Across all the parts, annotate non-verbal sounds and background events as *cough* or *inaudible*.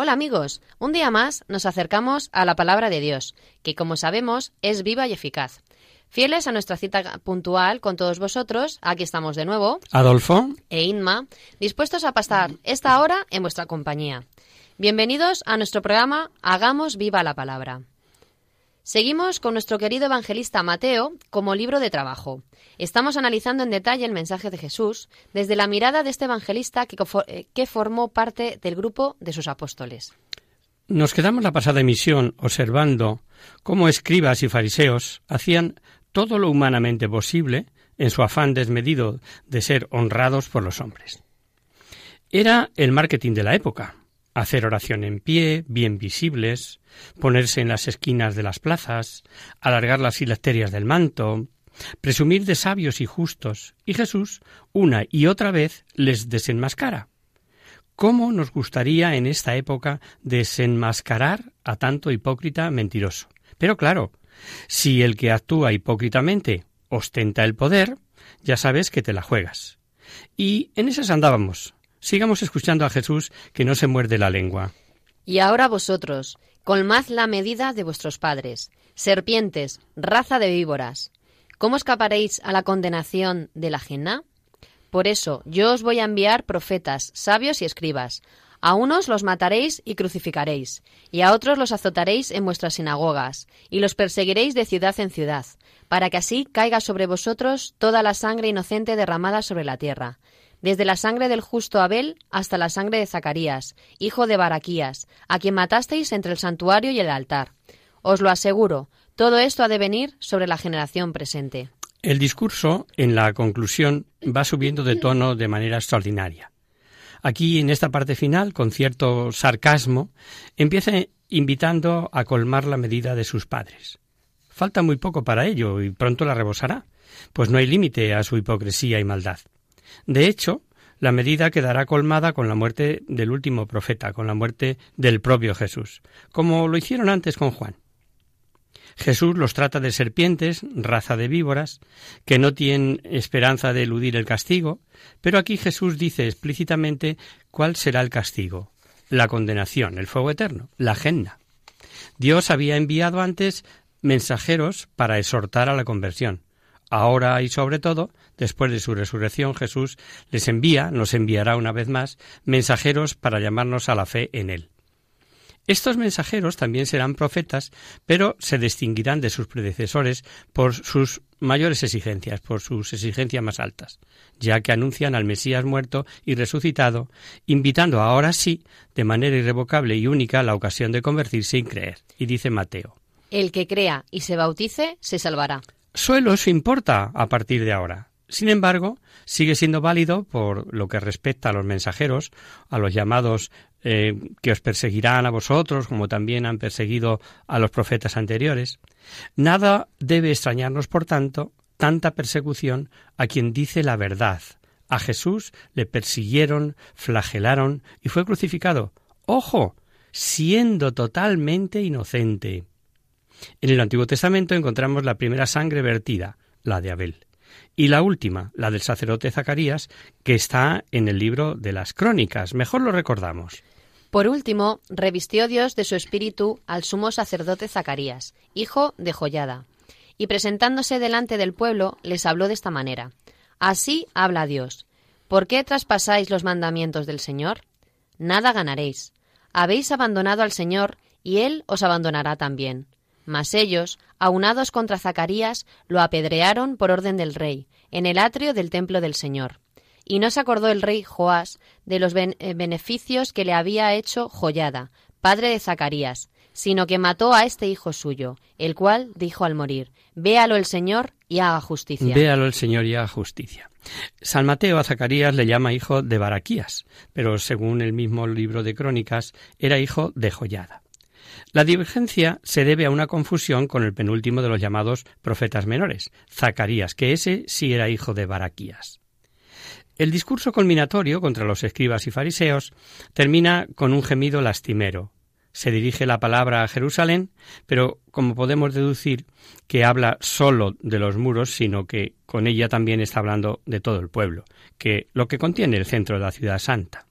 Hola amigos, un día más nos acercamos a la palabra de Dios, que como sabemos es viva y eficaz. Fieles a nuestra cita puntual con todos vosotros, aquí estamos de nuevo, Adolfo, e Inma, dispuestos a pasar esta hora en vuestra compañía. Bienvenidos a nuestro programa Hagamos viva la palabra. Seguimos con nuestro querido evangelista Mateo como libro de trabajo. Estamos analizando en detalle el mensaje de Jesús desde la mirada de este evangelista que, eh, que formó parte del grupo de sus apóstoles. nos quedamos la pasada emisión observando cómo escribas y fariseos hacían todo lo humanamente posible en su afán desmedido de ser honrados por los hombres. Era el marketing de la época, hacer oración en pie, bien visibles, ponerse en las esquinas de las plazas, alargar las filacterias del manto, presumir de sabios y justos, y Jesús, una y otra vez, les desenmascara. ¿Cómo nos gustaría en esta época desenmascarar a tanto hipócrita mentiroso? Pero claro, si el que actúa hipócritamente ostenta el poder, ya sabes que te la juegas. Y en esas andábamos. Sigamos escuchando a Jesús que no se muerde la lengua. Y ahora vosotros, colmad la medida de vuestros padres, serpientes, raza de víboras. ¿Cómo escaparéis a la condenación de la ajena? Por eso yo os voy a enviar profetas, sabios y escribas. A unos los mataréis y crucificaréis, y a otros los azotaréis en vuestras sinagogas, y los perseguiréis de ciudad en ciudad, para que así caiga sobre vosotros toda la sangre inocente derramada sobre la tierra, desde la sangre del justo Abel hasta la sangre de Zacarías, hijo de Baraquías, a quien matasteis entre el santuario y el altar. Os lo aseguro, todo esto ha de venir sobre la generación presente. El discurso, en la conclusión, va subiendo de tono de manera extraordinaria. Aquí, en esta parte final, con cierto sarcasmo, empieza invitando a colmar la medida de sus padres. Falta muy poco para ello y pronto la rebosará, pues no hay límite a su hipocresía y maldad. De hecho, la medida quedará colmada con la muerte del último profeta, con la muerte del propio Jesús, como lo hicieron antes con Juan. Jesús los trata de serpientes, raza de víboras, que no tienen esperanza de eludir el castigo, pero aquí Jesús dice explícitamente cuál será el castigo, la condenación, el fuego eterno, la genna. Dios había enviado antes mensajeros para exhortar a la conversión. Ahora y sobre todo, después de su resurrección, Jesús les envía, nos enviará una vez más, mensajeros para llamarnos a la fe en Él. Estos mensajeros también serán profetas, pero se distinguirán de sus predecesores por sus mayores exigencias, por sus exigencias más altas, ya que anuncian al Mesías muerto y resucitado, invitando ahora sí, de manera irrevocable y única, la ocasión de convertirse y creer. Y dice Mateo. El que crea y se bautice se salvará. Solo eso importa a partir de ahora. Sin embargo, sigue siendo válido por lo que respecta a los mensajeros, a los llamados eh, que os perseguirán a vosotros, como también han perseguido a los profetas anteriores. Nada debe extrañarnos, por tanto, tanta persecución a quien dice la verdad. A Jesús le persiguieron, flagelaron y fue crucificado. ¡Ojo! siendo totalmente inocente. En el Antiguo Testamento encontramos la primera sangre vertida, la de Abel, y la última, la del sacerdote Zacarías, que está en el libro de las Crónicas. Mejor lo recordamos. Por último, revistió Dios de su espíritu al sumo sacerdote Zacarías, hijo de Joyada, y presentándose delante del pueblo les habló de esta manera. Así habla Dios. ¿Por qué traspasáis los mandamientos del Señor? Nada ganaréis. Habéis abandonado al Señor, y Él os abandonará también. Mas ellos, aunados contra Zacarías, lo apedrearon por orden del rey, en el atrio del templo del Señor. Y no se acordó el rey Joás de los eh, beneficios que le había hecho Joyada, padre de Zacarías, sino que mató a este hijo suyo, el cual dijo al morir, Véalo el Señor y haga justicia. Véalo el Señor y haga justicia. San Mateo a Zacarías le llama hijo de Baraquías, pero según el mismo libro de Crónicas, era hijo de Joyada. La divergencia se debe a una confusión con el penúltimo de los llamados profetas menores, Zacarías, que ese sí era hijo de Baraquías. El discurso culminatorio contra los escribas y fariseos termina con un gemido lastimero. Se dirige la palabra a Jerusalén, pero como podemos deducir que habla solo de los muros, sino que con ella también está hablando de todo el pueblo, que lo que contiene el centro de la ciudad santa.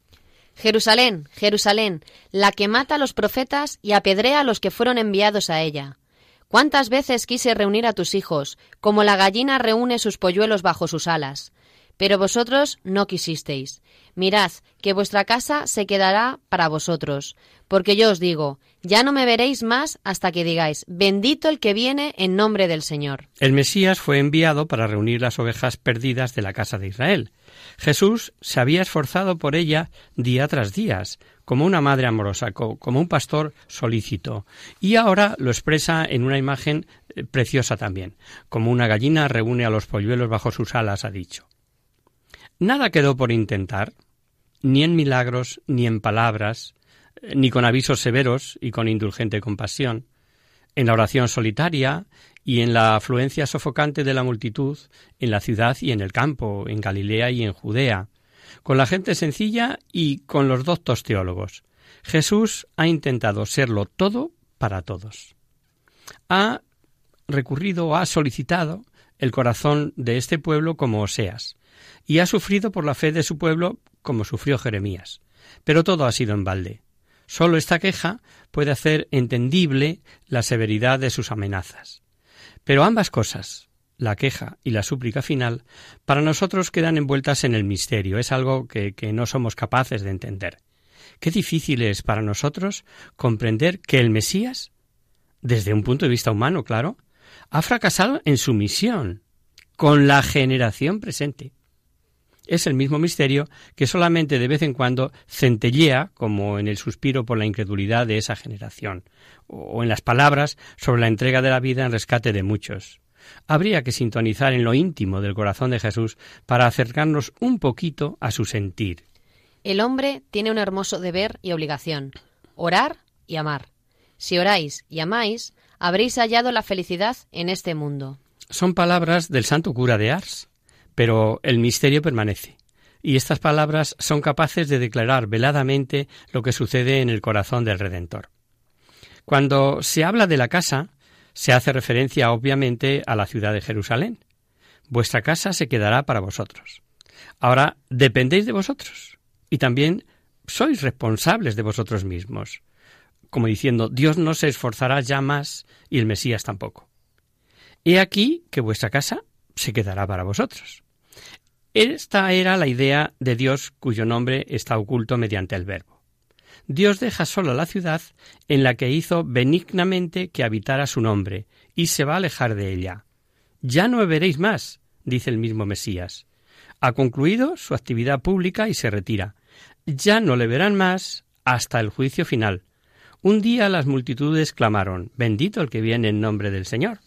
Jerusalén, Jerusalén, la que mata a los profetas y apedrea a los que fueron enviados a ella. ¿Cuántas veces quise reunir a tus hijos, como la gallina reúne sus polluelos bajo sus alas? Pero vosotros no quisisteis. Mirad, que vuestra casa se quedará para vosotros. Porque yo os digo, ya no me veréis más hasta que digáis, bendito el que viene en nombre del Señor. El Mesías fue enviado para reunir las ovejas perdidas de la casa de Israel. Jesús se había esforzado por ella día tras día, como una madre amorosa, co- como un pastor solícito, y ahora lo expresa en una imagen eh, preciosa también, como una gallina reúne a los polluelos bajo sus alas, ha dicho. Nada quedó por intentar, ni en milagros, ni en palabras, eh, ni con avisos severos y con indulgente compasión. En la oración solitaria y en la afluencia sofocante de la multitud, en la ciudad y en el campo, en Galilea y en Judea, con la gente sencilla y con los doctos teólogos. Jesús ha intentado serlo todo para todos. Ha recurrido, ha solicitado el corazón de este pueblo como Oseas, y ha sufrido por la fe de su pueblo como sufrió Jeremías. Pero todo ha sido en balde. Solo esta queja puede hacer entendible la severidad de sus amenazas. Pero ambas cosas, la queja y la súplica final, para nosotros quedan envueltas en el misterio, es algo que, que no somos capaces de entender. Qué difícil es para nosotros comprender que el Mesías, desde un punto de vista humano, claro, ha fracasado en su misión con la generación presente. Es el mismo misterio que solamente de vez en cuando centellea, como en el suspiro por la incredulidad de esa generación, o en las palabras sobre la entrega de la vida en rescate de muchos. Habría que sintonizar en lo íntimo del corazón de Jesús para acercarnos un poquito a su sentir. El hombre tiene un hermoso deber y obligación, orar y amar. Si oráis y amáis, habréis hallado la felicidad en este mundo. Son palabras del santo cura de Ars, pero el misterio permanece. Y estas palabras son capaces de declarar veladamente lo que sucede en el corazón del Redentor. Cuando se habla de la casa, se hace referencia obviamente a la ciudad de Jerusalén. Vuestra casa se quedará para vosotros. Ahora dependéis de vosotros y también sois responsables de vosotros mismos. Como diciendo, Dios no se esforzará ya más y el Mesías tampoco. He aquí que vuestra casa se quedará para vosotros. Esta era la idea de Dios cuyo nombre está oculto mediante el verbo. Dios deja sola la ciudad en la que hizo benignamente que habitara su nombre, y se va a alejar de ella. Ya no veréis más, dice el mismo Mesías. Ha concluido su actividad pública y se retira. Ya no le verán más hasta el juicio final. Un día las multitudes clamaron Bendito el que viene en nombre del Señor.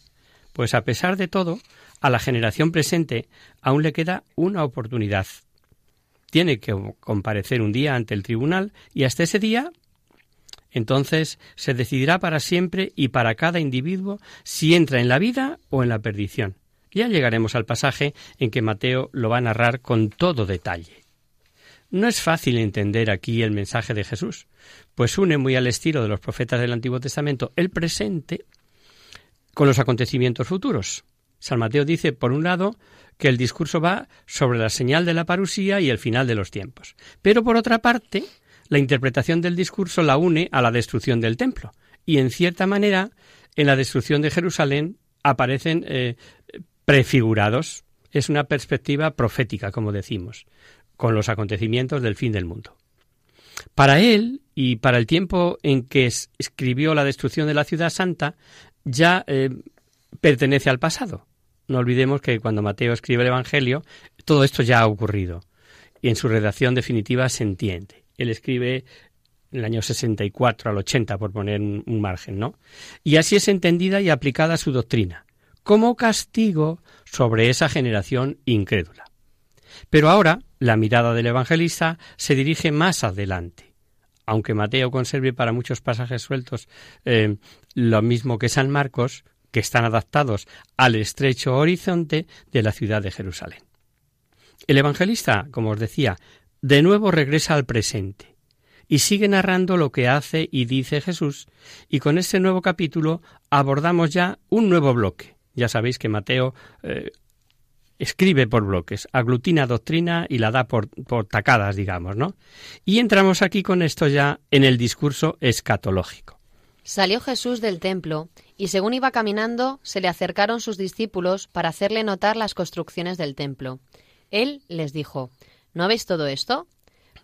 Pues a pesar de todo, a la generación presente aún le queda una oportunidad. Tiene que comparecer un día ante el tribunal y hasta ese día entonces se decidirá para siempre y para cada individuo si entra en la vida o en la perdición. Ya llegaremos al pasaje en que Mateo lo va a narrar con todo detalle. No es fácil entender aquí el mensaje de Jesús, pues une muy al estilo de los profetas del Antiguo Testamento el presente con los acontecimientos futuros. San Mateo dice, por un lado, que el discurso va sobre la señal de la parusía y el final de los tiempos. Pero por otra parte, la interpretación del discurso la une a la destrucción del templo. Y en cierta manera, en la destrucción de Jerusalén aparecen eh, prefigurados. Es una perspectiva profética, como decimos, con los acontecimientos del fin del mundo. Para él y para el tiempo en que escribió la destrucción de la ciudad santa, ya eh, pertenece al pasado. No olvidemos que cuando Mateo escribe el Evangelio, todo esto ya ha ocurrido y en su redacción definitiva se entiende. Él escribe en el año 64 al 80, por poner un, margen, ¿no? Y así es entendida y aplicada su doctrina, como castigo sobre esa generación incrédula. Pero ahora la mirada del evangelista se dirige más adelante. Aunque Mateo conserve para muchos pasajes sueltos eh, lo mismo que San Marcos, que están adaptados al estrecho horizonte de la ciudad de Jerusalén. El evangelista, como os decía, de nuevo regresa al presente y sigue narrando lo que hace y dice Jesús, y con este nuevo capítulo abordamos ya un nuevo bloque. Ya sabéis que Mateo eh, escribe por bloques, aglutina doctrina y la da por, por tacadas, digamos, ¿no? Y entramos aquí con esto ya en el discurso escatológico. Salió Jesús del templo y según iba caminando se le acercaron sus discípulos para hacerle notar las construcciones del templo. Él les dijo, ¿No veis todo esto?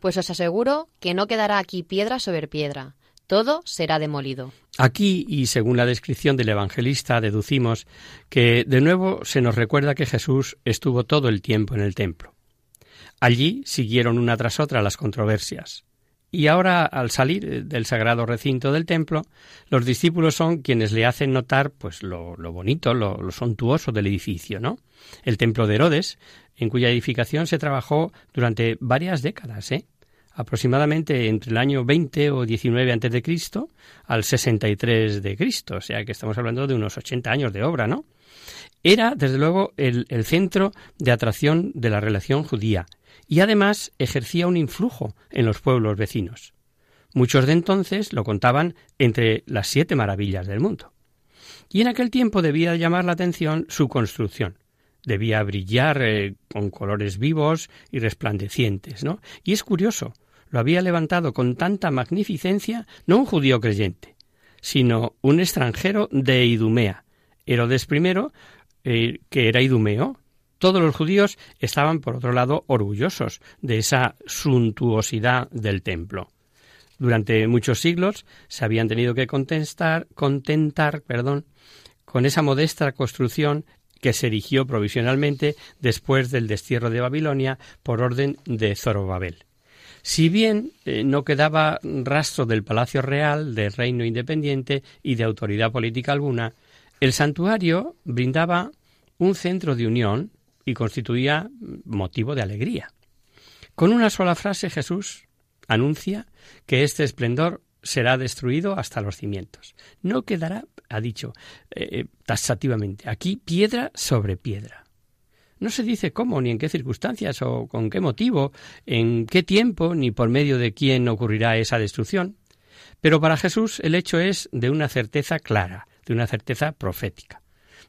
Pues os aseguro que no quedará aquí piedra sobre piedra, todo será demolido. Aquí, y según la descripción del evangelista, deducimos que de nuevo se nos recuerda que Jesús estuvo todo el tiempo en el templo. Allí siguieron una tras otra las controversias. Y ahora, al salir del sagrado recinto del templo, los discípulos son quienes le hacen notar pues lo, bonito, lo, lo, suntuoso del edificio, ¿no? El templo de Herodes, en cuya edificación se trabajó durante varias décadas, ¿eh? aproximadamente entre el año 20 o 19 antes de Cristo al 63 de Cristo, o sea que estamos hablando de unos 80 años de obra, ¿no? Era, desde luego, el, el centro de atracción de la relación judía y además ejercía un influjo en los pueblos vecinos. Muchos de entonces lo contaban entre las siete maravillas del mundo. Y en aquel tiempo debía llamar la atención su construcción. Debía brillar eh, con colores vivos y resplandecientes, ¿no? Y es curioso, lo había levantado con tanta magnificencia no un judío creyente, sino un extranjero de Idumea, Herodes I, eh, que era idumeo. Todos los judíos estaban, por otro lado, orgullosos de esa suntuosidad del templo. Durante muchos siglos se habían tenido que contentar, contentar perdón, con esa modesta construcción que se erigió provisionalmente después del destierro de Babilonia por orden de Zorobabel. Si bien eh, no quedaba rastro del palacio real, de reino independiente y de autoridad política alguna, el santuario brindaba un centro de unión y constituía motivo de alegría. Con una sola frase Jesús anuncia que este esplendor será destruido hasta los cimientos. No quedará, ha dicho eh, eh, taxativamente, aquí piedra sobre piedra. No se dice cómo, ni en qué circunstancias, o con qué motivo, en qué tiempo, ni por medio de quién ocurrirá esa destrucción. Pero para Jesús el hecho es de una certeza clara, de una certeza profética.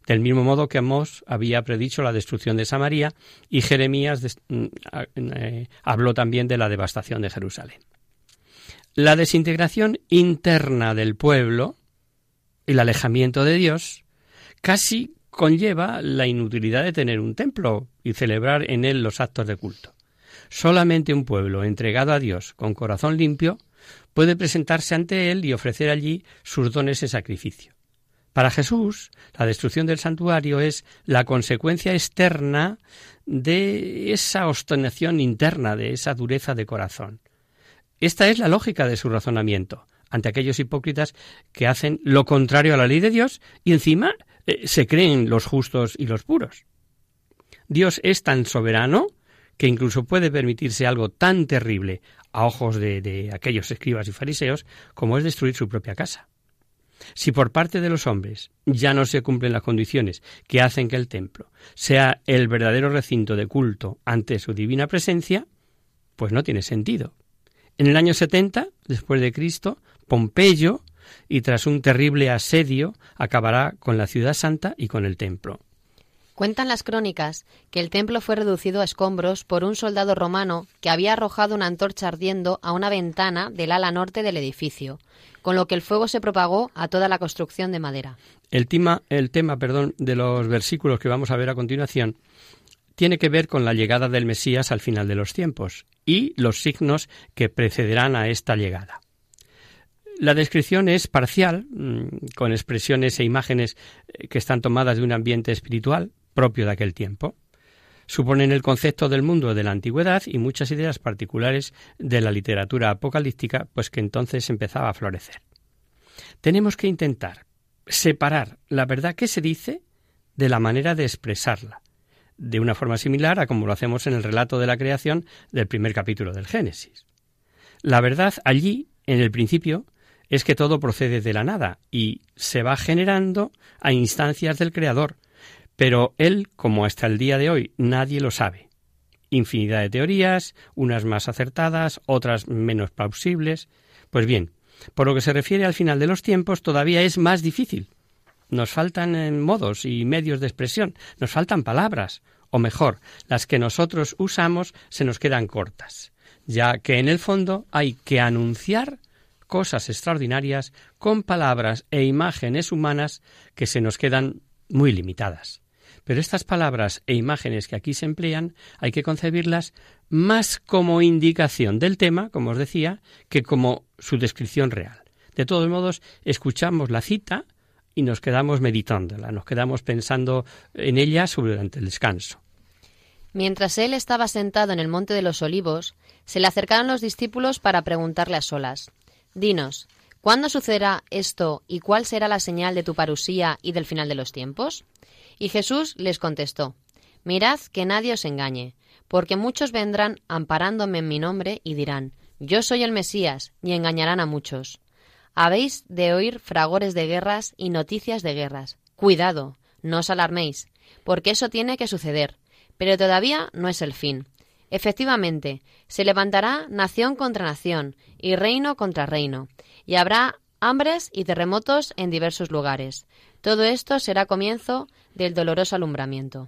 Del mismo modo que Amós había predicho la destrucción de Samaria y Jeremías mm, eh, habló también de la devastación de Jerusalén. La desintegración interna del pueblo, el alejamiento de Dios, casi conlleva la inutilidad de tener un templo y celebrar en él los actos de culto. Solamente un pueblo entregado a Dios con corazón limpio puede presentarse ante él y ofrecer allí sus dones en sacrificio. Para Jesús, la destrucción del santuario es la consecuencia externa de esa obstinación interna, de esa dureza de corazón. Esta es la lógica de su razonamiento ante aquellos hipócritas que hacen lo contrario a la ley de Dios y encima eh, se creen los justos y los puros. Dios es tan soberano que incluso puede permitirse algo tan terrible a ojos de, de, aquellos escribas y fariseos como es destruir su propia casa. Si por parte de los hombres ya no se cumplen las condiciones que hacen que el templo sea el verdadero recinto de culto ante su divina presencia, pues no tiene sentido. En el año 70 después de Cristo, Pompeyo y tras un terrible asedio acabará con la ciudad santa y con el templo. Cuentan las crónicas que el templo fue reducido a escombros por un soldado romano que había arrojado una antorcha ardiendo a una ventana del ala norte del edificio, con lo que el fuego se propagó a toda la construcción de madera. El tema, el tema perdón, de los versículos que vamos a ver a continuación tiene que ver con la llegada del Mesías al final de los tiempos y los signos que precederán a esta llegada. La descripción es parcial, mm, con expresiones e imágenes eh, que están tomadas de un ambiente espiritual propio de aquel tiempo. Suponen el concepto del mundo de la antigüedad y muchas ideas particulares de la literatura apocalíptica, pues que entonces empezaba a florecer. Tenemos que intentar separar la verdad que se dice de la manera de expresarla, de una forma similar a como lo hacemos en el relato de la creación del primer capítulo del Génesis. La verdad allí, en el principio, es que todo procede de la nada y se va generando a instancias del Creador, pero él, como hasta el día de hoy nadie lo sabe. Infinidad de teorías, unas más acertadas, otras menos plausibles. Pues bien, por lo que se refiere al final de los tiempos, todavía es más difícil. Nos faltan eh, modos y medios de expresión, nos faltan palabras, o mejor, las que nosotros usamos se nos quedan cortas, ya que en el fondo hay que anunciar cosas extraordinarias con palabras e imágenes humanas que se nos quedan muy limitadas. Pero estas palabras e imágenes que aquí se emplean hay que concebirlas más como indicación del tema, como os decía, que como su descripción real. De todos modos, escuchamos la cita y nos quedamos meditándola, nos quedamos pensando en ella durante el descanso. Mientras él estaba sentado en el monte de los olivos, se le acercaron los discípulos para preguntarle a solas Dinos, ¿cuándo sucederá esto y cuál será la señal de tu parusía y del final de los tiempos? Y Jesús les contestó, Mirad que nadie os engañe, porque muchos vendrán amparándome en mi nombre y dirán, Yo soy el Mesías, y engañarán a muchos. Habéis de oír fragores de guerras y noticias de guerras. Cuidado, no os alarméis, porque eso tiene que suceder, pero todavía no es el fin. Efectivamente, se levantará nación contra nación y reino contra reino, y habrá hambres y terremotos en diversos lugares. Todo esto será comienzo del doloroso alumbramiento.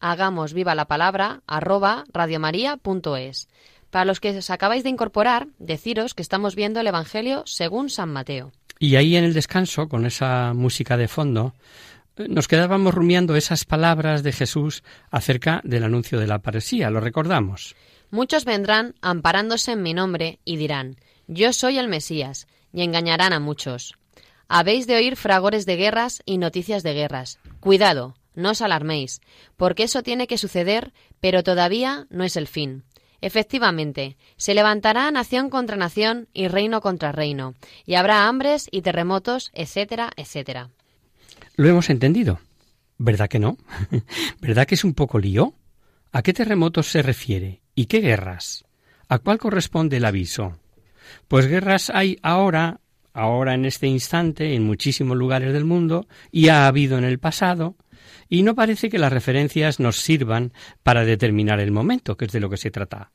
hagamos viva la palabra arroba radiomaria.es. Para los que os acabáis de incorporar, deciros que estamos viendo el Evangelio según San Mateo. Y ahí en el descanso, con esa música de fondo, nos quedábamos rumiando esas palabras de Jesús acerca del anuncio de la paresía. ¿Lo recordamos? Muchos vendrán amparándose en mi nombre y dirán, Yo soy el Mesías, y engañarán a muchos. Habéis de oír fragores de guerras y noticias de guerras. Cuidado, no os alarméis, porque eso tiene que suceder, pero todavía no es el fin. Efectivamente, se levantará nación contra nación y reino contra reino, y habrá hambres y terremotos, etcétera, etcétera. Lo hemos entendido. ¿Verdad que no? *laughs* ¿Verdad que es un poco lío? ¿A qué terremotos se refiere? ¿Y qué guerras? ¿A cuál corresponde el aviso? Pues guerras hay ahora, ahora en este instante, en muchísimos lugares del mundo, y ha habido en el pasado, y no parece que las referencias nos sirvan para determinar el momento, que es de lo que se trata.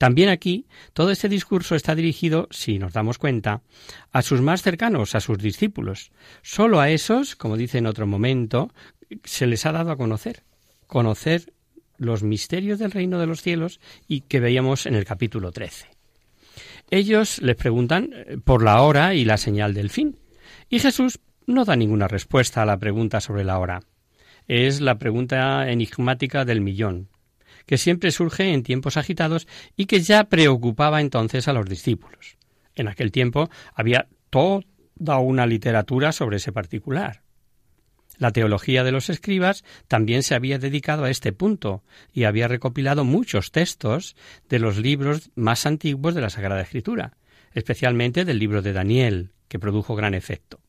También aquí todo este discurso está dirigido, si nos damos cuenta, a sus más cercanos, a sus discípulos. Solo a esos, como dice en otro momento, se les ha dado a conocer, conocer los misterios del reino de los cielos y que veíamos en el capítulo 13. Ellos les preguntan eh, por la hora y la señal del fin, y Jesús no da ninguna respuesta a la pregunta sobre la hora. Es la pregunta enigmática del millón que siempre surge en tiempos agitados y que ya preocupaba entonces a los discípulos. En aquel tiempo había toda una literatura sobre ese particular. La teología de los escribas también se había dedicado a este punto y había recopilado muchos textos de los libros más antiguos de la Sagrada Escritura, especialmente del libro de Daniel, que produjo gran efecto.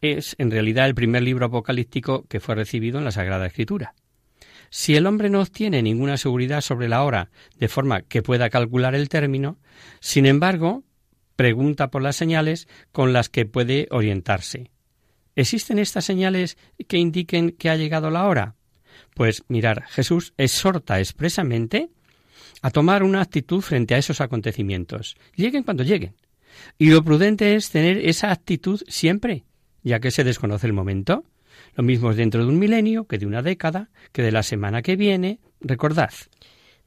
Es, en realidad, el primer libro apocalíptico que fue recibido en la Sagrada Escritura. Si el hombre no obtiene ninguna seguridad sobre la hora, de forma que pueda calcular el término, sin embargo, pregunta por las señales con las que puede orientarse. ¿Existen estas señales que indiquen que ha llegado la hora? Pues mirar, Jesús exhorta expresamente a tomar una actitud frente a esos acontecimientos, lleguen cuando lleguen. Y lo prudente es tener esa actitud siempre, ya que se desconoce el momento. Lo mismo es dentro de un milenio, que de una década, que de la semana que viene. Recordad.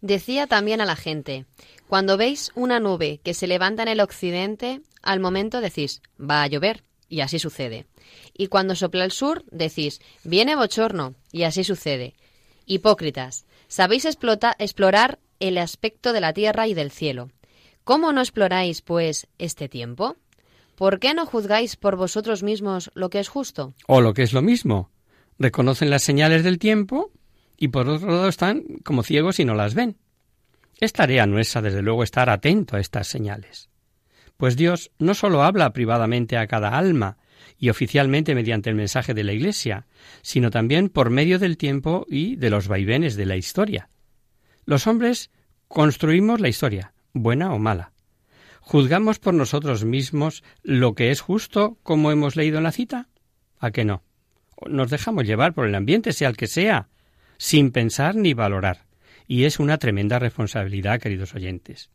Decía también a la gente, cuando veis una nube que se levanta en el occidente, al momento decís, va a llover, y así sucede. Y cuando sopla el sur, decís, viene bochorno, y así sucede. Hipócritas, sabéis explorar el aspecto de la tierra y del cielo. ¿Cómo no exploráis, pues, este tiempo? ¿Por qué no juzgáis por vosotros mismos lo que es justo? O lo que es lo mismo, reconocen las señales del tiempo y por otro lado están como ciegos y no las ven. Es tarea nuestra, desde luego, estar atento a estas señales. Pues Dios no sólo habla privadamente a cada alma y oficialmente mediante el mensaje de la Iglesia, sino también por medio del tiempo y de los vaivenes de la historia. Los hombres construimos la historia, buena o mala. ¿Juzgamos por nosotros mismos lo que es justo como hemos leído en la cita? ¿A qué no? Nos dejamos llevar por el ambiente, sea el que sea, sin pensar ni valorar. Y es una tremenda responsabilidad, queridos oyentes.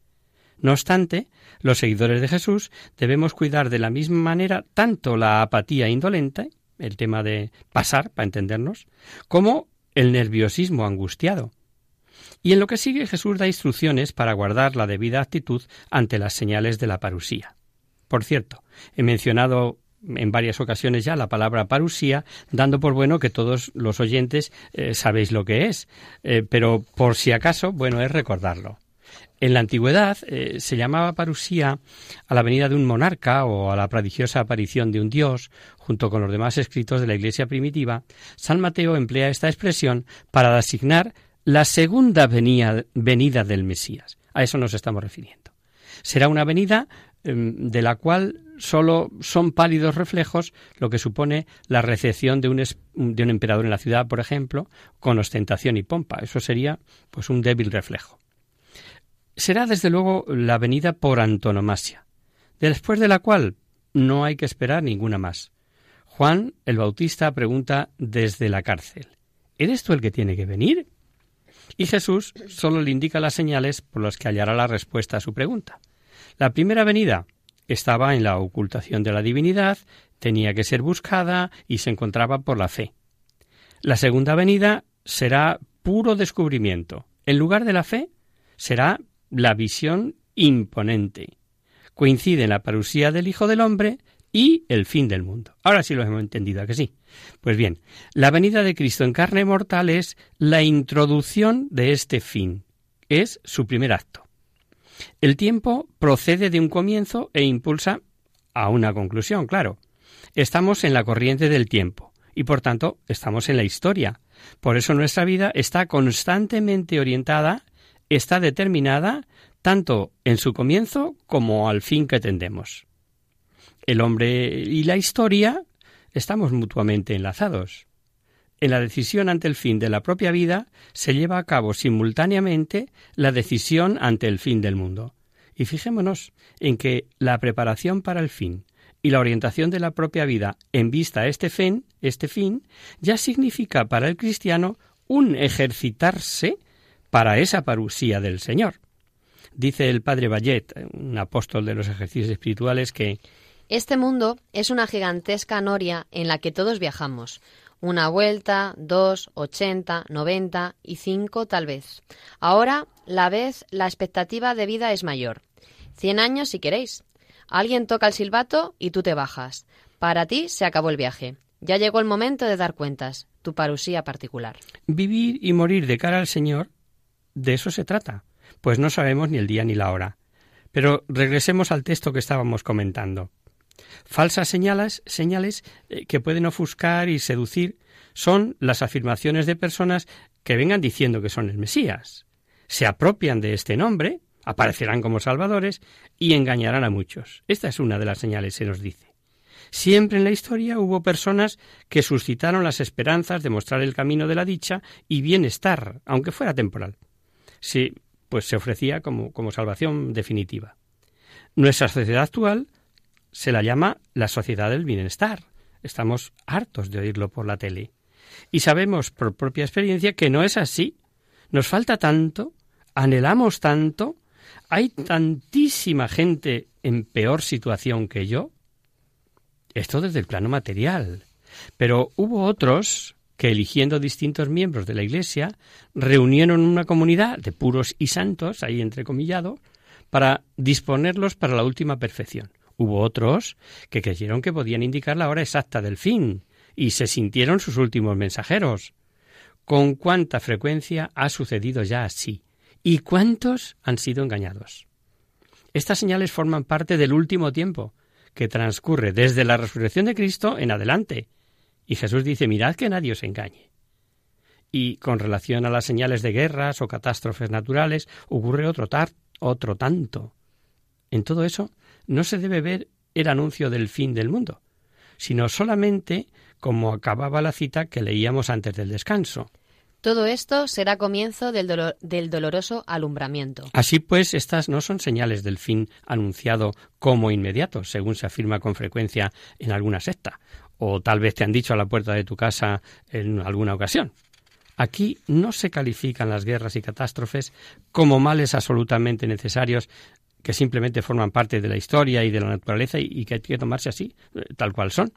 No obstante, los seguidores de Jesús debemos cuidar de la misma manera tanto la apatía indolente, el tema de pasar, para entendernos, como el nerviosismo angustiado, y en lo que sigue Jesús da instrucciones para guardar la debida actitud ante las señales de la parusía. Por cierto, he mencionado en varias ocasiones ya la palabra parusía, dando por bueno que todos los oyentes eh, sabéis lo que es, eh, pero por si acaso, bueno, es recordarlo. En la antigüedad eh, se llamaba parusía a la venida de un monarca o a la prodigiosa aparición de un dios, junto con los demás escritos de la Iglesia primitiva. San Mateo emplea esta expresión para designar la segunda venida, del Mesías. A eso nos estamos refiriendo. Será una venida em, de la cual solo son pálidos reflejos lo que supone la recepción de un, de un emperador en la ciudad, por ejemplo, con ostentación y pompa. Eso sería pues un débil reflejo. Será desde luego la venida por antonomasia, después de la cual no hay que esperar ninguna más. Juan el Bautista pregunta desde la cárcel, ¿Eres tú el que tiene que venir? Y Jesús solo le indica las señales por las que hallará la respuesta a su pregunta. La primera venida estaba en la ocultación de la divinidad, tenía que ser buscada y se encontraba por la fe. La segunda venida será puro descubrimiento. En lugar de la fe, será la visión imponente. Coincide en la parusía del Hijo del Hombre y el fin del mundo. Ahora sí lo hemos entendido, que sí? Pues bien, la venida de Cristo en carne mortal es la introducción de este fin. Es su primer acto. El tiempo procede de un comienzo e impulsa a una conclusión, claro. Estamos en la corriente del tiempo y por tanto estamos en la historia. Por eso nuestra vida está constantemente orientada, está determinada tanto en su comienzo como al fin que tendemos. El hombre y la historia estamos mutuamente enlazados. En la decisión ante el fin de la propia vida se lleva a cabo simultáneamente la decisión ante el fin del mundo. Y fijémonos en que la preparación para el fin y la orientación de la propia vida en vista a este fin, este fin, ya significa para el cristiano un ejercitarse para esa parusía del Señor. Dice el padre Bayet, un apóstol de los ejercicios espirituales, que este mundo es una gigantesca noria en la que todos viajamos, una vuelta, dos, ochenta, noventa y cinco tal vez. Ahora, la vez, la expectativa de vida es mayor. Cien años si queréis. Alguien toca el silbato y tú te bajas. Para ti se acabó el viaje. Ya llegó el momento de dar cuentas, tu parusía particular. Vivir y morir de cara al Señor, de eso se trata, pues no sabemos ni el día ni la hora. Pero regresemos al texto que estábamos comentando. Falsas señales, señales eh, que pueden ofuscar y seducir son las afirmaciones de personas que vengan diciendo que son el Mesías. Se apropian de este nombre, aparecerán como salvadores y engañarán a muchos. Esta es una de las señales, se nos dice. Siempre en la historia hubo personas que suscitaron las esperanzas de mostrar el camino de la dicha y bienestar, aunque fuera temporal. Sí, pues se ofrecía como, como salvación definitiva. Nuestra sociedad actual se la llama la sociedad del bienestar. Estamos hartos de oírlo por la tele. Y sabemos por propia experiencia que no es así. Nos falta tanto, anhelamos tanto, hay tantísima gente en peor situación que yo. Esto desde el plano material. Pero hubo otros que, eligiendo distintos miembros de la Iglesia, reunieron una comunidad de puros y santos, ahí entrecomillado, para disponerlos para la última perfección. Hubo otros que creyeron que podían indicar la hora exacta del fin y se sintieron sus últimos mensajeros. ¿Con cuánta frecuencia ha sucedido ya así? ¿Y cuántos han sido engañados? Estas señales forman parte del último tiempo, que transcurre desde la resurrección de Cristo en adelante. Y Jesús dice, mirad que nadie os engañe. Y con relación a las señales de guerras o catástrofes naturales, ocurre otro, otro tanto. En todo eso no se debe ver el anuncio del fin del mundo, sino solamente como acababa la cita que leíamos antes del descanso. Todo esto será comienzo del, del, doloroso alumbramiento. Así pues, estas no son señales del fin anunciado como inmediato, según se afirma con frecuencia en alguna secta, o tal vez te han dicho a la puerta de tu casa en alguna ocasión. Aquí no se califican las guerras y catástrofes como males absolutamente necesarios que simplemente forman parte de la historia y de la naturaleza y, que hay que tomarse así, eh, tal cual son.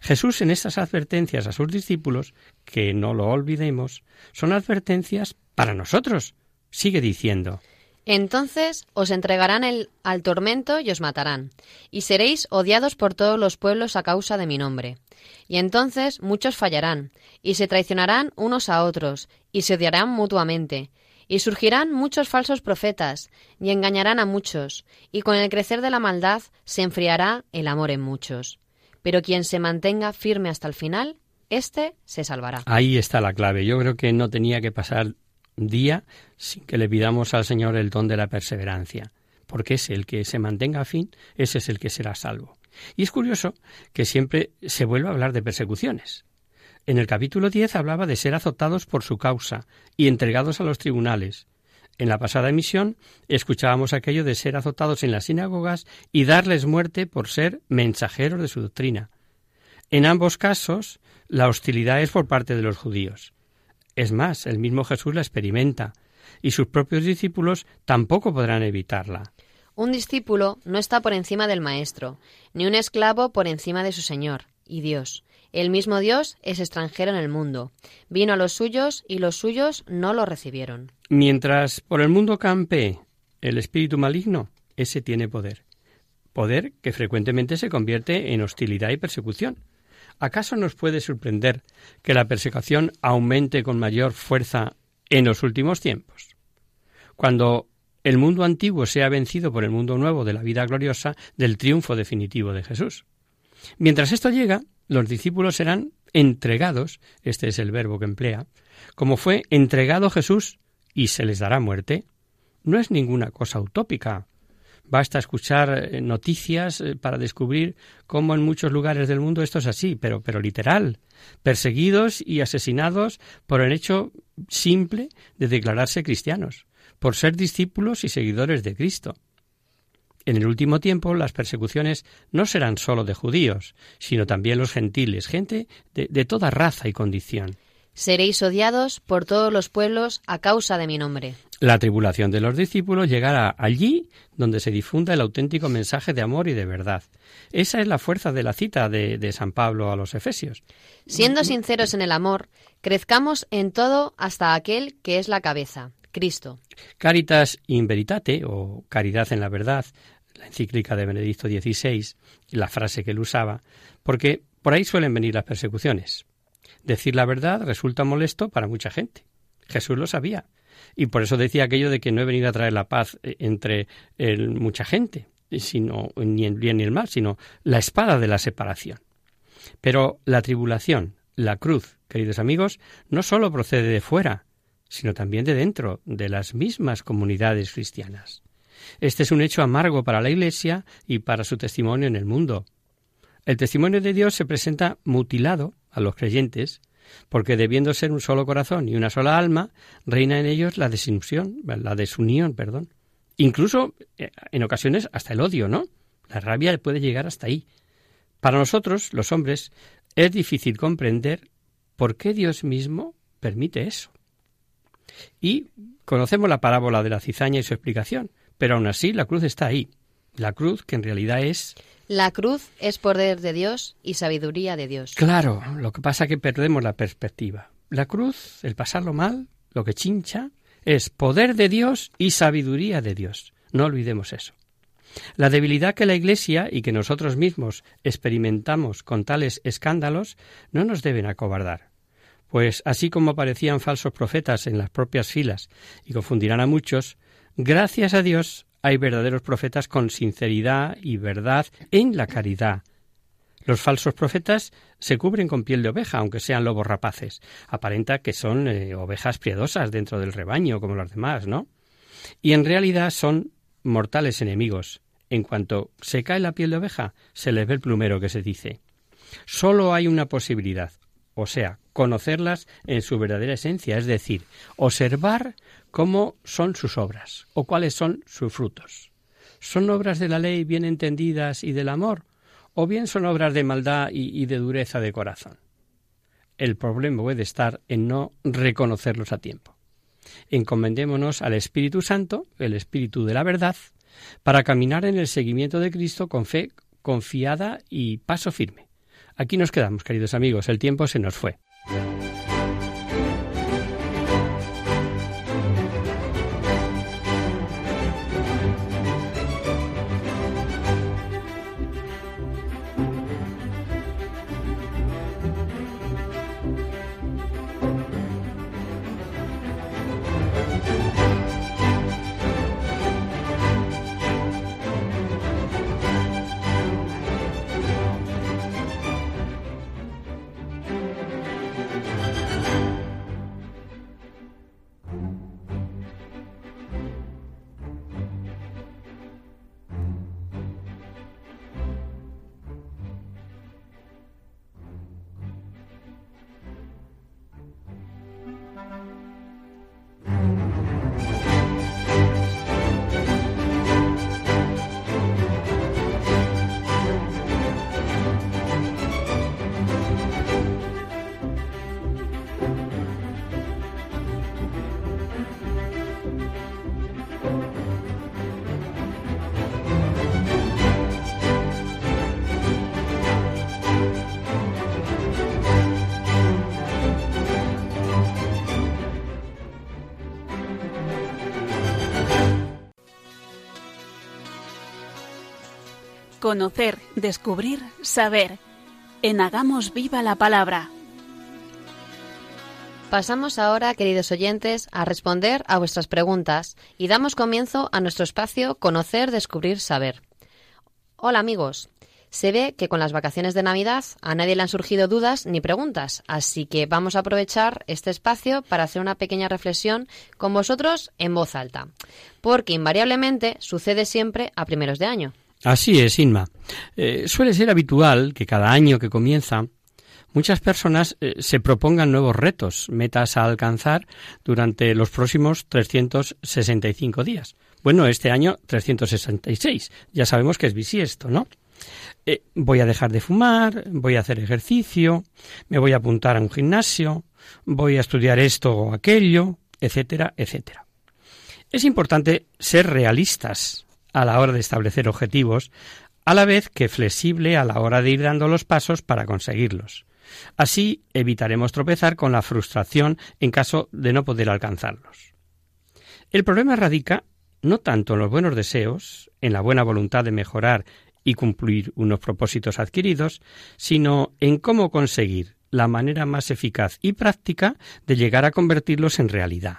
Jesús en estas advertencias a sus discípulos, que no lo olvidemos, son advertencias para nosotros. Sigue diciendo. Entonces os entregarán el, al tormento y os matarán, y seréis odiados por todos los pueblos a causa de mi nombre. Y entonces muchos fallarán, y se traicionarán unos a otros, y se odiarán mutuamente, y surgirán muchos falsos profetas, y engañarán a muchos, y con el crecer de la maldad se enfriará el amor en muchos. Pero quien se mantenga firme hasta el final, éste se salvará. Ahí está la clave. Yo creo que no tenía que pasar día sin que le pidamos al Señor el don de la perseverancia. porque es el que se mantenga a fin, ese es el que será salvo. Y es curioso que siempre se vuelva a hablar de persecuciones. En el capítulo 10 hablaba de ser azotados por su causa y entregados a los tribunales. En la pasada emisión escuchábamos aquello de ser azotados en las sinagogas y darles muerte por ser mensajeros de su doctrina. En ambos casos, la hostilidad es por parte de los judíos. Es más, el mismo Jesús la experimenta, y sus propios discípulos tampoco podrán evitarla. Un discípulo no está por encima del Maestro, ni un esclavo por encima de su Señor, y Dios. El mismo Dios es extranjero en el mundo. Vino a los suyos y los suyos no lo recibieron. Mientras por el mundo campe el espíritu maligno, ese tiene poder. Poder que frecuentemente se convierte en hostilidad y persecución. ¿Acaso nos puede sorprender que la persecución aumente con mayor fuerza en los últimos tiempos? Cuando el mundo antiguo sea vencido por el mundo nuevo de la vida gloriosa del triunfo definitivo de Jesús. Mientras esto llega, los discípulos serán entregados, este es el verbo que emplea, como fue entregado Jesús y se les dará muerte. No es ninguna cosa utópica, Basta escuchar eh, noticias eh, para descubrir cómo en muchos lugares del mundo esto es así, pero, pero literal, perseguidos y asesinados por el hecho simple de declararse cristianos, por ser discípulos y seguidores de Cristo. En el último tiempo las persecuciones no serán sólo de judíos, sino también los gentiles, gente de, de toda raza y condición. Seréis odiados por todos los pueblos a causa de mi nombre. La tribulación de los discípulos llegará allí donde se difunda el auténtico mensaje de amor y de verdad. Esa es la fuerza de la cita de, de, San Pablo a los Efesios. Siendo sinceros en el amor, crezcamos en todo hasta aquel que es la cabeza, Cristo. Caritas in veritate, o caridad en la verdad, la encíclica de Benedicto XVI, la frase que él usaba, porque por ahí suelen venir las persecuciones. Decir la verdad resulta molesto para mucha gente. Jesús lo sabía. Y por eso decía aquello de que no he venido a traer la paz eh, entre mucha gente, sino ni el bien ni el mal, sino la espada de la separación. Pero la tribulación, la cruz, queridos amigos, no sólo procede de fuera, sino también de dentro, de las mismas comunidades cristianas. Este es un hecho amargo para la Iglesia y para su testimonio en el mundo. El testimonio de Dios se presenta mutilado a los creyentes, porque debiendo ser un solo corazón y una sola alma, reina en ellos la desilusión, la desunión, perdón. Incluso eh, en ocasiones hasta el odio, ¿no? La rabia puede llegar hasta ahí. Para nosotros, los hombres, es difícil comprender por qué Dios mismo permite eso. Y conocemos la parábola de la cizaña y su explicación, pero aún así la cruz está ahí. La cruz que en realidad es la cruz es poder de Dios y sabiduría de Dios. Claro, lo que pasa es que perdemos la perspectiva. La cruz, el pasarlo mal, lo que chincha, es poder de Dios y sabiduría de Dios. No olvidemos eso. La debilidad que la Iglesia y que nosotros mismos experimentamos con tales escándalos no nos deben acobardar. Pues así como aparecían falsos profetas en las propias filas y confundirán a muchos, gracias a Dios hay verdaderos profetas con sinceridad y verdad en la caridad. Los falsos profetas se cubren con piel de oveja, aunque sean lobos rapaces. Aparenta que son eh, ovejas piadosas dentro del rebaño, como los demás, ¿no? Y en realidad son mortales enemigos. En cuanto se cae la piel de oveja, se les ve el plumero que se dice. Solo hay una posibilidad, o sea, conocerlas en su verdadera esencia, es decir, observar cómo son sus obras o cuáles son sus frutos. ¿Son obras de la ley bien entendidas y del amor? ¿O bien son obras de maldad y, de dureza de corazón? El problema puede estar en no reconocerlos a tiempo. Encomendémonos al Espíritu Santo, el Espíritu de la verdad, para caminar en el seguimiento de Cristo con fe confiada y paso firme. Aquí nos quedamos, queridos amigos, el tiempo se nos fue. Conocer, descubrir, saber. En Hagamos Viva la Palabra. Pasamos ahora, queridos oyentes, a responder a vuestras preguntas y damos comienzo a nuestro espacio Conocer, Descubrir, Saber. Hola amigos, se ve que con las vacaciones de Navidad a nadie le han surgido dudas ni preguntas, así que vamos a aprovechar este espacio para hacer una pequeña reflexión con vosotros en voz alta, porque invariablemente sucede siempre a primeros de año. Así es, Inma. Eh, suele ser habitual que cada año que comienza muchas personas eh, se propongan nuevos retos, metas a alcanzar durante los próximos 365 días. Bueno, este año 366. Ya sabemos que es bisiesto, ¿no? Eh, voy a dejar de fumar, voy a hacer ejercicio, me voy a apuntar a un gimnasio, voy a estudiar esto o aquello, etcétera, etcétera. Es importante ser realistas a la hora de establecer objetivos, a la vez que flexible a la hora de ir dando los pasos para conseguirlos. Así evitaremos tropezar con la frustración en caso de no poder alcanzarlos. El problema radica no tanto en los buenos deseos, en la buena voluntad de mejorar y cumplir unos propósitos adquiridos, sino en cómo conseguir la manera más eficaz y práctica de llegar a convertirlos en realidad.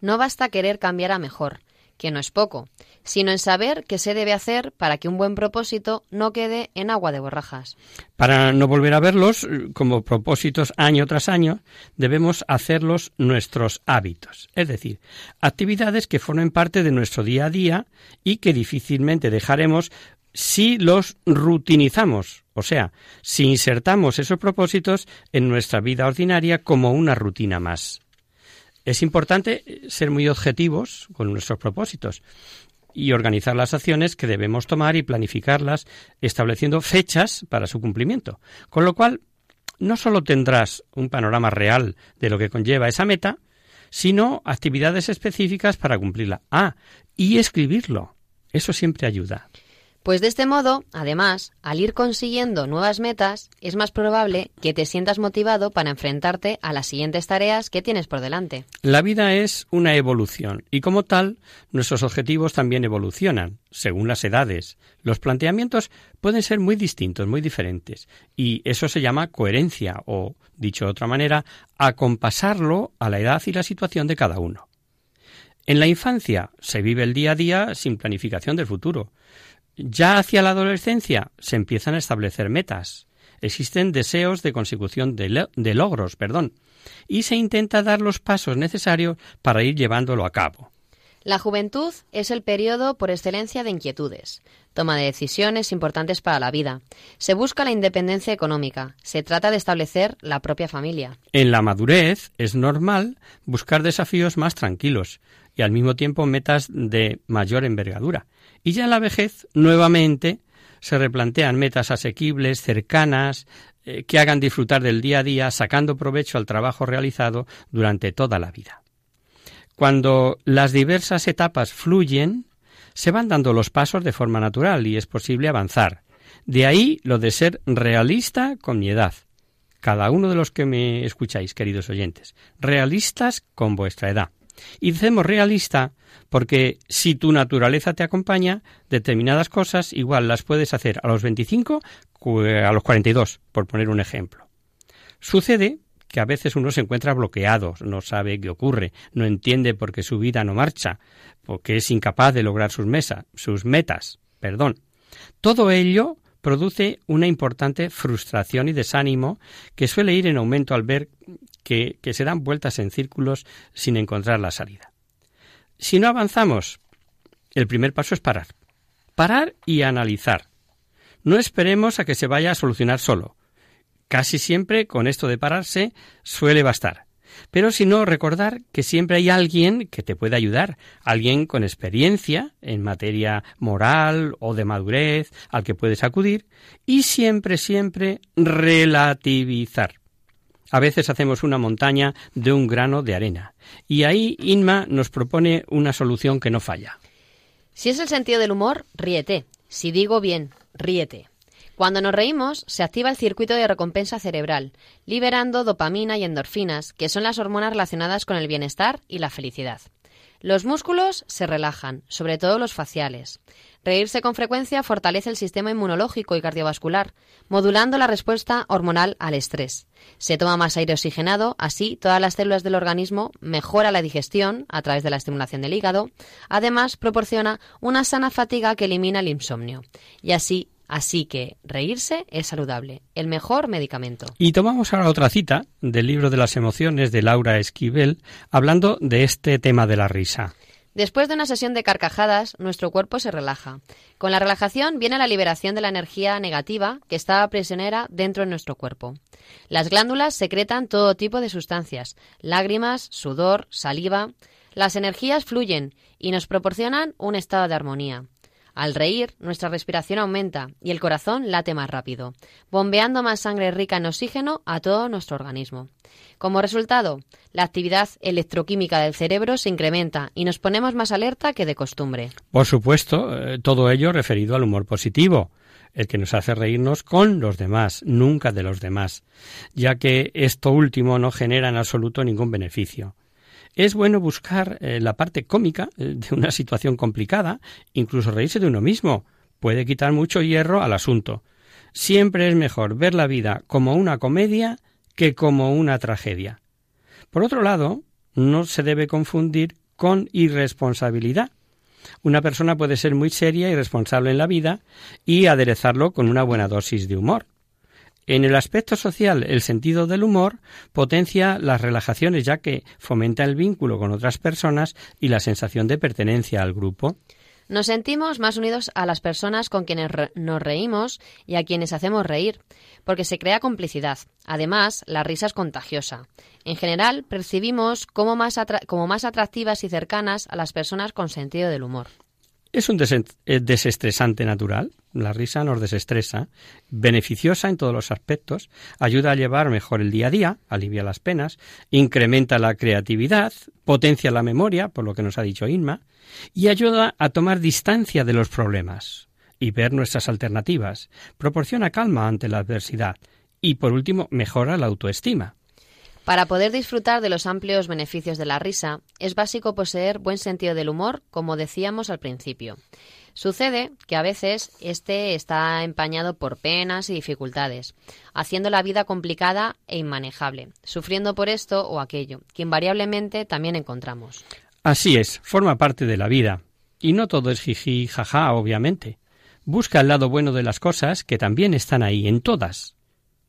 No basta querer cambiar a mejor, que no es poco, sino en saber qué se debe hacer para que un buen propósito no quede en agua de borrajas. Para no volver a verlos como propósitos año tras año, debemos hacerlos nuestros hábitos, es decir, actividades que formen parte de nuestro día a día y que difícilmente dejaremos si los rutinizamos, o sea, si insertamos esos propósitos en nuestra vida ordinaria como una rutina más. Es importante ser muy objetivos con nuestros propósitos y organizar las acciones que debemos tomar y planificarlas estableciendo fechas para su cumplimiento. Con lo cual, no solo tendrás un panorama real de lo que conlleva esa meta, sino actividades específicas para cumplirla. Ah, y escribirlo. Eso siempre ayuda. Pues de este modo, además, al ir consiguiendo nuevas metas, es más probable que te sientas motivado para enfrentarte a las siguientes tareas que tienes por delante. La vida es una evolución y como tal, nuestros objetivos también evolucionan, según las edades. Los planteamientos pueden ser muy distintos, muy diferentes, y eso se llama coherencia o, dicho de otra manera, acompasarlo a la edad y la situación de cada uno. En la infancia se vive el día a día sin planificación del futuro. Ya hacia la adolescencia se empiezan a establecer metas. Existen deseos de consecución de, de, logros, perdón, y se intenta dar los pasos necesarios para ir llevándolo a cabo. La juventud es el periodo por excelencia de inquietudes, toma de decisiones importantes para la vida. Se busca la independencia económica, se trata de establecer la propia familia. En la madurez es normal buscar desafíos más tranquilos y al mismo tiempo metas de mayor envergadura. Y ya en la vejez, nuevamente, se replantean metas asequibles, cercanas, eh, que hagan disfrutar del día a día, sacando provecho al trabajo realizado durante toda la vida. Cuando las diversas etapas fluyen, se van dando los pasos de forma natural y es posible avanzar. De ahí lo de ser realista con mi edad. Cada uno de los que me escucháis, queridos oyentes, realistas con vuestra edad. Y decimos realista porque si tu naturaleza te acompaña, determinadas cosas igual las puedes hacer a los 25 a los 42, por poner un ejemplo. Sucede que a veces uno se encuentra bloqueado, no sabe qué ocurre, no entiende por qué su vida no marcha, porque es incapaz de lograr sus, sus metas. Perdón. Todo ello produce una importante frustración y desánimo que suele ir en aumento al ver que, se dan vueltas en círculos sin encontrar la salida. Si no avanzamos, el primer paso es parar. Parar y analizar. No esperemos a que se vaya a solucionar solo. Casi siempre con esto de pararse suele bastar. Pero si no, recordar que siempre hay alguien que te puede ayudar, alguien con experiencia en materia moral o de madurez al que puedes acudir, y siempre, siempre relativizar. A veces hacemos una montaña de un grano de arena. Y ahí Inma nos propone una solución que no falla. Si es el sentido del humor, ríete. Si digo bien, ríete. Cuando nos reímos, se activa el circuito de recompensa cerebral, liberando dopamina y endorfinas, que son las hormonas relacionadas con el bienestar y la felicidad. Los músculos se relajan, sobre todo los faciales. Reírse con frecuencia fortalece el sistema inmunológico y cardiovascular, modulando la respuesta hormonal al estrés. Se toma más aire oxigenado, así todas las células del organismo mejora la digestión a través de la estimulación del hígado. Además, proporciona una sana fatiga que elimina el insomnio. Y así Así que reírse es saludable, el mejor medicamento. Y tomamos ahora otra cita del libro de las emociones de Laura Esquivel, hablando de este tema de la risa. Después de una sesión de carcajadas, nuestro cuerpo se relaja. Con la relajación viene la liberación de la energía negativa que estaba prisionera dentro de nuestro cuerpo. Las glándulas secretan todo tipo de sustancias, lágrimas, sudor, saliva. Las energías fluyen y nos proporcionan un estado de armonía. Al reír, nuestra respiración aumenta y el corazón late más rápido, bombeando más sangre rica en oxígeno a todo nuestro organismo. Como resultado, la actividad electroquímica del cerebro se incrementa y nos ponemos más alerta que de costumbre. Por supuesto, eh, todo ello referido al humor positivo, el que nos hace reírnos con los demás, nunca de los demás, ya que esto último no genera en absoluto ningún beneficio. Es bueno buscar eh, la parte cómica eh, de una situación complicada, incluso reírse de uno mismo. Puede quitar mucho hierro al asunto. Siempre es mejor ver la vida como una comedia que como una tragedia. Por otro lado, no se debe confundir con irresponsabilidad. Una persona puede ser muy seria y responsable en la vida y aderezarlo con una buena dosis de humor. En el aspecto social, el sentido del humor potencia las relajaciones ya que fomenta el vínculo con otras personas y la sensación de pertenencia al grupo. Nos sentimos más unidos a las personas con quienes nos reímos y a quienes hacemos reír, porque se crea complicidad. Además, la risa es contagiosa. En general, percibimos como más, como más atractivas y cercanas a las personas con sentido del humor. Es un eh, desestresante natural. La risa nos desestresa, beneficiosa en todos los aspectos, ayuda a llevar mejor el día a día, alivia las penas, incrementa la creatividad, potencia la memoria, por lo que nos ha dicho Inma, y ayuda a tomar distancia de los problemas y ver nuestras alternativas, proporciona calma ante la adversidad y, por último, mejora la autoestima. Para poder disfrutar de los amplios beneficios de la risa, es básico poseer buen sentido del humor, como decíamos al principio. Sucede que a veces este está empañado por penas y dificultades, haciendo la vida complicada e inmanejable, sufriendo por esto o aquello, que invariablemente también encontramos. Así es, forma parte de la vida. Y no todo es jiji jaja, obviamente. Busca el lado bueno de las cosas, que también están ahí, en todas.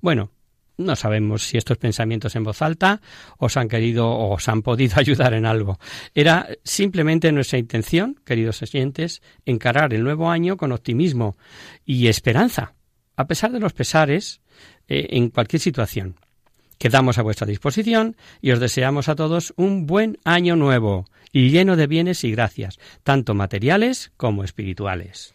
Bueno, no sabemos si estos pensamientos en voz alta os han querido o os han podido *laughs* ayudar en algo. Era simplemente nuestra intención, queridos oyentes, encarar el nuevo año con optimismo y esperanza, a pesar de los pesares eh, en cualquier situación. Quedamos a vuestra disposición y os deseamos a todos un buen año nuevo y lleno de bienes y gracias, tanto materiales como espirituales.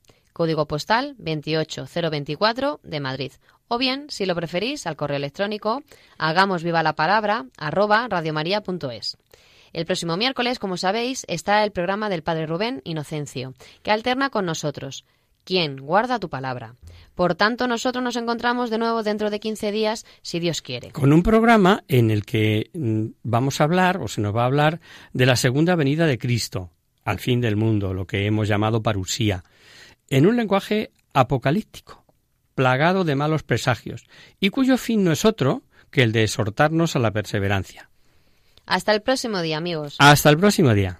Código postal 28024 de Madrid o bien, si lo preferís, al correo electrónico hagamos viva la palabra arroba radiomaria.es. El próximo miércoles, como sabéis, está el programa del Padre Rubén Inocencio, que alterna con nosotros. ¿Quién guarda tu palabra? Por tanto, nosotros nos encontramos de nuevo dentro de 15 días, si Dios quiere. Con un programa en el que mm, vamos a hablar, o se nos va a hablar, de la segunda venida de Cristo, al fin del mundo, lo que hemos llamado parusía, en un lenguaje apocalíptico plagado de malos presagios, y cuyo fin no es otro que el de exhortarnos a la perseverancia. Hasta el próximo día, amigos. Hasta el próximo día.